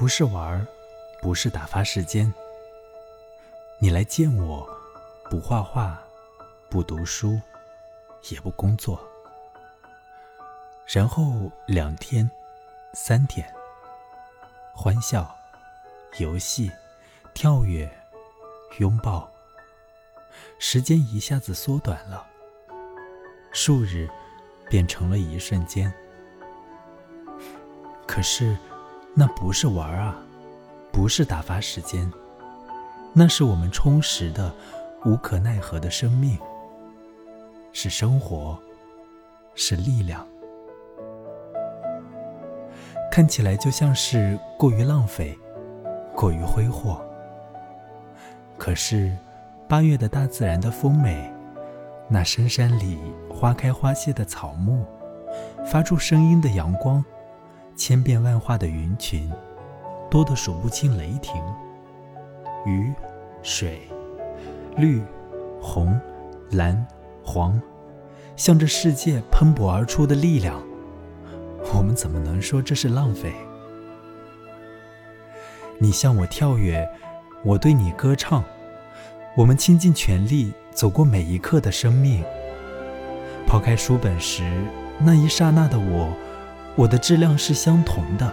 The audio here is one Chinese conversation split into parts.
不是玩，不是打发时间。你来见我，不画画，不读书，也不工作。然后两天、三天，欢笑、游戏、跳跃、拥抱，时间一下子缩短了，数日变成了一瞬间。可是。那不是玩啊，不是打发时间，那是我们充实的、无可奈何的生命，是生活，是力量。看起来就像是过于浪费，过于挥霍。可是，八月的大自然的丰美，那深山里花开花谢的草木，发出声音的阳光。千变万化的云群，多得数不清雷霆。雨、水、绿、红、蓝、黄，向着世界喷薄而出的力量，我们怎么能说这是浪费？你向我跳跃，我对你歌唱，我们倾尽全力走过每一刻的生命。抛开书本时那一刹那的我。我的质量是相同的，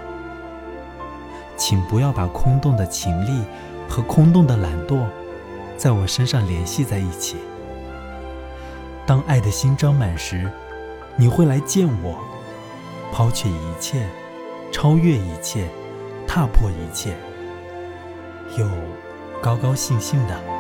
请不要把空洞的情力和空洞的懒惰在我身上联系在一起。当爱的心装满时，你会来见我，抛却一切，超越一切，踏破一切，又高高兴兴的。